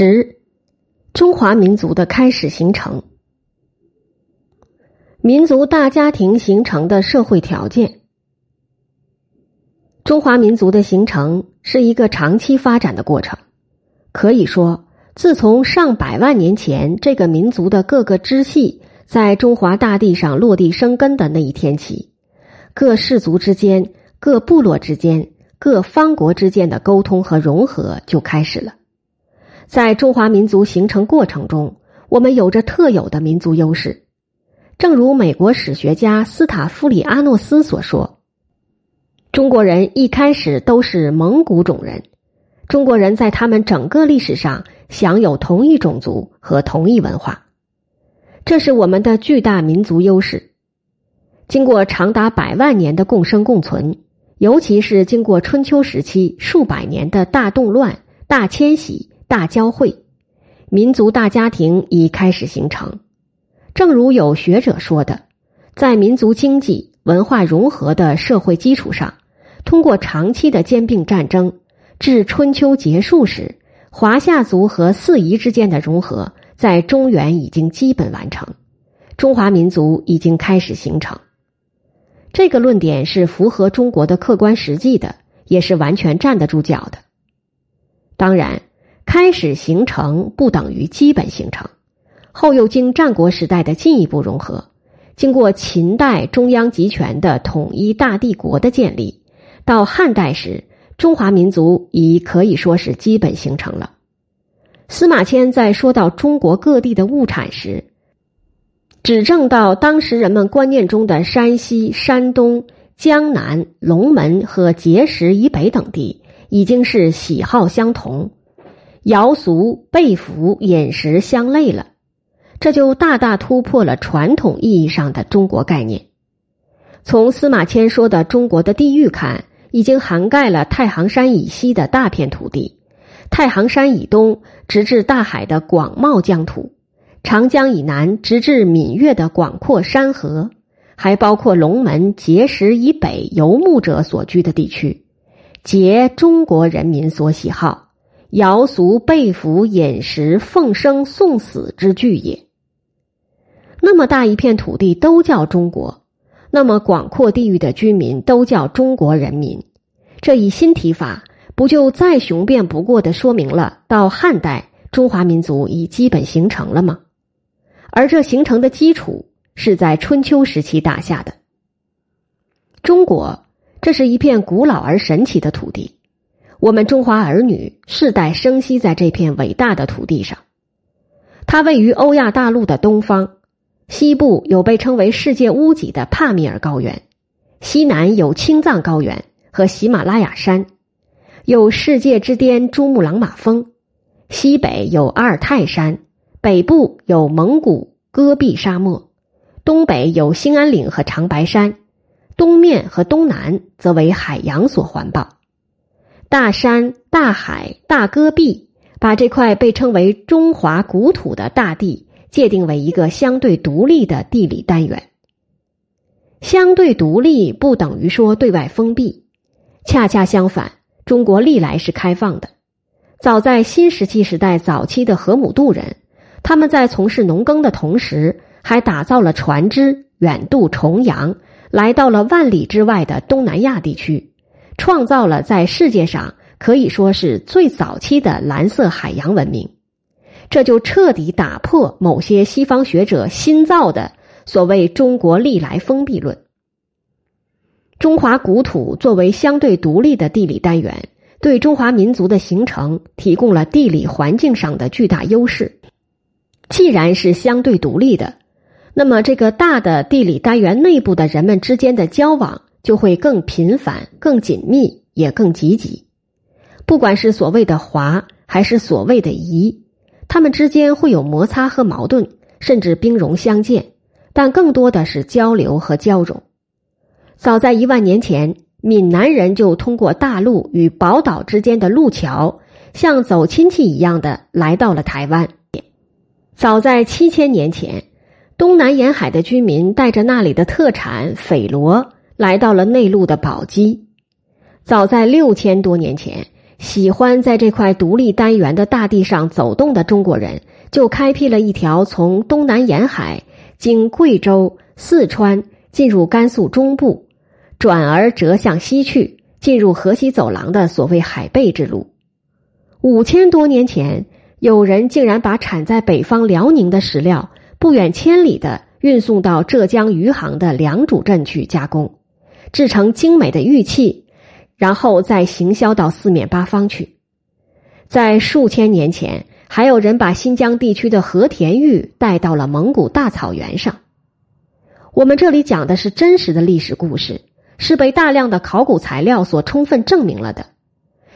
十，中华民族的开始形成。民族大家庭形成的社会条件。中华民族的形成是一个长期发展的过程。可以说，自从上百万年前这个民族的各个支系在中华大地上落地生根的那一天起，各氏族之间、各部落之间、各方国之间的沟通和融合就开始了。在中华民族形成过程中，我们有着特有的民族优势。正如美国史学家斯塔夫里阿诺斯所说：“中国人一开始都是蒙古种人，中国人在他们整个历史上享有同一种族和同一文化，这是我们的巨大民族优势。经过长达百万年的共生共存，尤其是经过春秋时期数百年的大动乱、大迁徙。”大交汇，民族大家庭已开始形成。正如有学者说的，在民族经济文化融合的社会基础上，通过长期的兼并战争，至春秋结束时，华夏族和四夷之间的融合在中原已经基本完成，中华民族已经开始形成。这个论点是符合中国的客观实际的，也是完全站得住脚的。当然。开始形成不等于基本形成，后又经战国时代的进一步融合，经过秦代中央集权的统一大帝国的建立，到汉代时，中华民族已可以说是基本形成了。司马迁在说到中国各地的物产时，指证到当时人们观念中的山西、山东、江南、龙门和碣石以北等地，已经是喜好相同。尧俗被服饮食相类了，这就大大突破了传统意义上的中国概念。从司马迁说的中国的地域看，已经涵盖了太行山以西的大片土地，太行山以东直至大海的广袤疆土，长江以南直至闽越的广阔山河，还包括龙门、碣石以北游牧者所居的地区，皆中国人民所喜好。尧俗被服饮食奉生送死之具也。那么大一片土地都叫中国，那么广阔地域的居民都叫中国人民。这一新提法，不就再雄辩不过的说明了，到汉代中华民族已基本形成了吗？而这形成的基础是在春秋时期打下的。中国，这是一片古老而神奇的土地。我们中华儿女世代生息在这片伟大的土地上，它位于欧亚大陆的东方，西部有被称为世界屋脊的帕米尔高原，西南有青藏高原和喜马拉雅山，有世界之巅珠穆朗玛峰，西北有阿尔泰山，北部有蒙古戈壁沙漠，东北有兴安岭和长白山，东面和东南则为海洋所环抱。大山、大海、大戈壁，把这块被称为中华古土的大地界定为一个相对独立的地理单元。相对独立不等于说对外封闭，恰恰相反，中国历来是开放的。早在新石器时代早期的河姆渡人，他们在从事农耕的同时，还打造了船只，远渡重洋，来到了万里之外的东南亚地区。创造了在世界上可以说是最早期的蓝色海洋文明，这就彻底打破某些西方学者新造的所谓“中国历来封闭论”。中华古土作为相对独立的地理单元，对中华民族的形成提供了地理环境上的巨大优势。既然是相对独立的，那么这个大的地理单元内部的人们之间的交往。就会更频繁、更紧密，也更积极。不管是所谓的华，还是所谓的夷，他们之间会有摩擦和矛盾，甚至兵戎相见，但更多的是交流和交融。早在一万年前，闽南人就通过大陆与宝岛之间的路桥，像走亲戚一样的来到了台湾。早在七千年前，东南沿海的居民带着那里的特产斐罗。来到了内陆的宝鸡，早在六千多年前，喜欢在这块独立单元的大地上走动的中国人，就开辟了一条从东南沿海经贵州、四川进入甘肃中部，转而折向西去，进入河西走廊的所谓海贝之路。五千多年前，有人竟然把产在北方辽宁的石料不远千里的运送到浙江余杭的良渚镇去加工，制成精美的玉器。然后再行销到四面八方去。在数千年前，还有人把新疆地区的和田玉带到了蒙古大草原上。我们这里讲的是真实的历史故事，是被大量的考古材料所充分证明了的。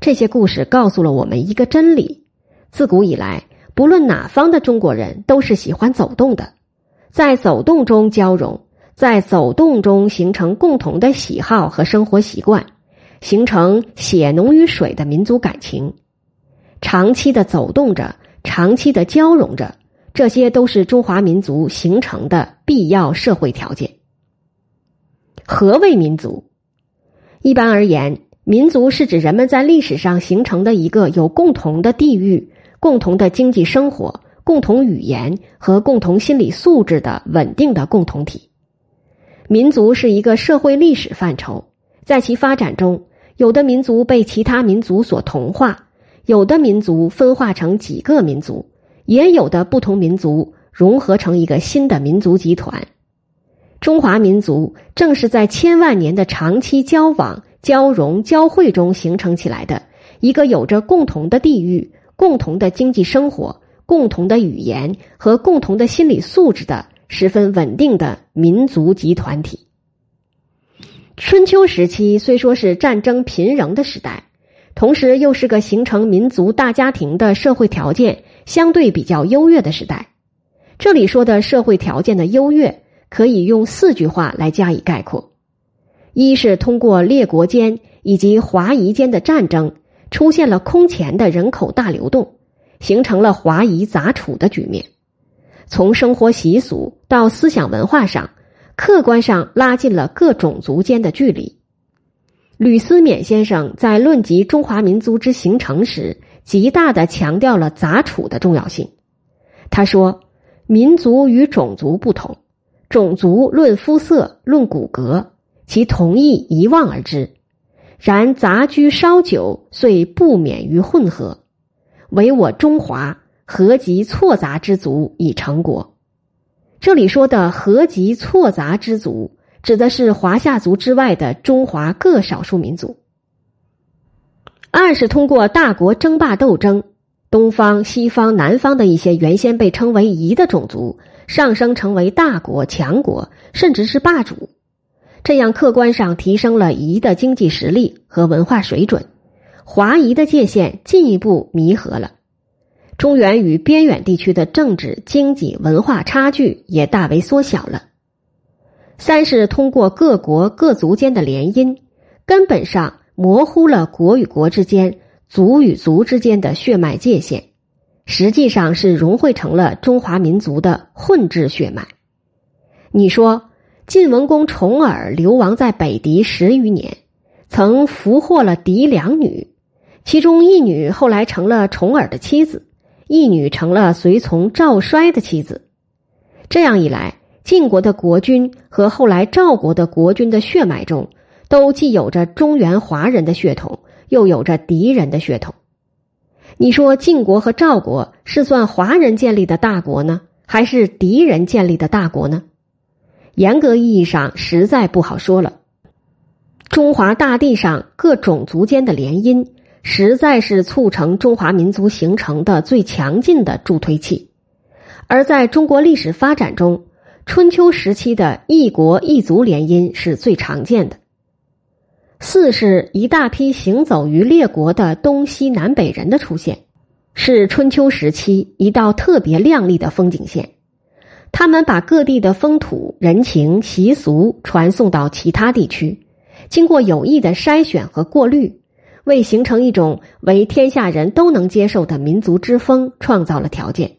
这些故事告诉了我们一个真理：自古以来，不论哪方的中国人都是喜欢走动的，在走动中交融，在走动中形成共同的喜好和生活习惯。形成血浓于水的民族感情，长期的走动着，长期的交融着，这些都是中华民族形成的必要社会条件。何谓民族？一般而言，民族是指人们在历史上形成的一个有共同的地域、共同的经济生活、共同语言和共同心理素质的稳定的共同体。民族是一个社会历史范畴，在其发展中。有的民族被其他民族所同化，有的民族分化成几个民族，也有的不同民族融合成一个新的民族集团。中华民族正是在千万年的长期交往、交融、交汇中形成起来的一个有着共同的地域、共同的经济生活、共同的语言和共同的心理素质的十分稳定的民族集团体。春秋时期虽说是战争频仍的时代，同时又是个形成民族大家庭的社会条件相对比较优越的时代。这里说的社会条件的优越，可以用四句话来加以概括：一是通过列国间以及华夷间的战争，出现了空前的人口大流动，形成了华夷杂处的局面；从生活习俗到思想文化上。客观上拉近了各种族间的距离。吕思勉先生在论及中华民族之形成时，极大的强调了杂处的重要性。他说：“民族与种族不同，种族论肤色、论骨骼，其同义一望而知；然杂居稍久，遂不免于混合。唯我中华，合集错杂之族以成国。”这里说的合集错杂之族，指的是华夏族之外的中华各少数民族。二是通过大国争霸斗争，东方、西方、南方的一些原先被称为夷的种族，上升成为大国、强国，甚至是霸主。这样客观上提升了夷的经济实力和文化水准，华夷的界限进一步弥合了。中原与边远地区的政治、经济、文化差距也大为缩小了。三是通过各国各族间的联姻，根本上模糊了国与国之间、族与族之间的血脉界限，实际上是融汇成了中华民族的混质血脉。你说晋文公重耳流亡在北狄十余年，曾俘获了狄两女，其中一女后来成了重耳的妻子。义女成了随从赵衰的妻子，这样一来，晋国的国君和后来赵国的国君的血脉中，都既有着中原华人的血统，又有着敌人的血统。你说晋国和赵国是算华人建立的大国呢，还是敌人建立的大国呢？严格意义上，实在不好说了。中华大地上各种族间的联姻。实在是促成中华民族形成的最强劲的助推器，而在中国历史发展中，春秋时期的异国异族联姻是最常见的。四是一大批行走于列国的东西南北人的出现，是春秋时期一道特别亮丽的风景线。他们把各地的风土人情习俗传送到其他地区，经过有意的筛选和过滤。为形成一种为天下人都能接受的民族之风创造了条件。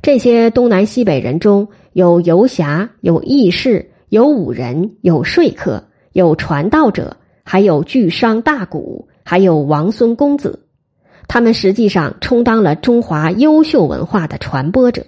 这些东南西北人中有游侠，有义士，有武人，有说客，有传道者，还有巨商大贾，还有王孙公子，他们实际上充当了中华优秀文化的传播者。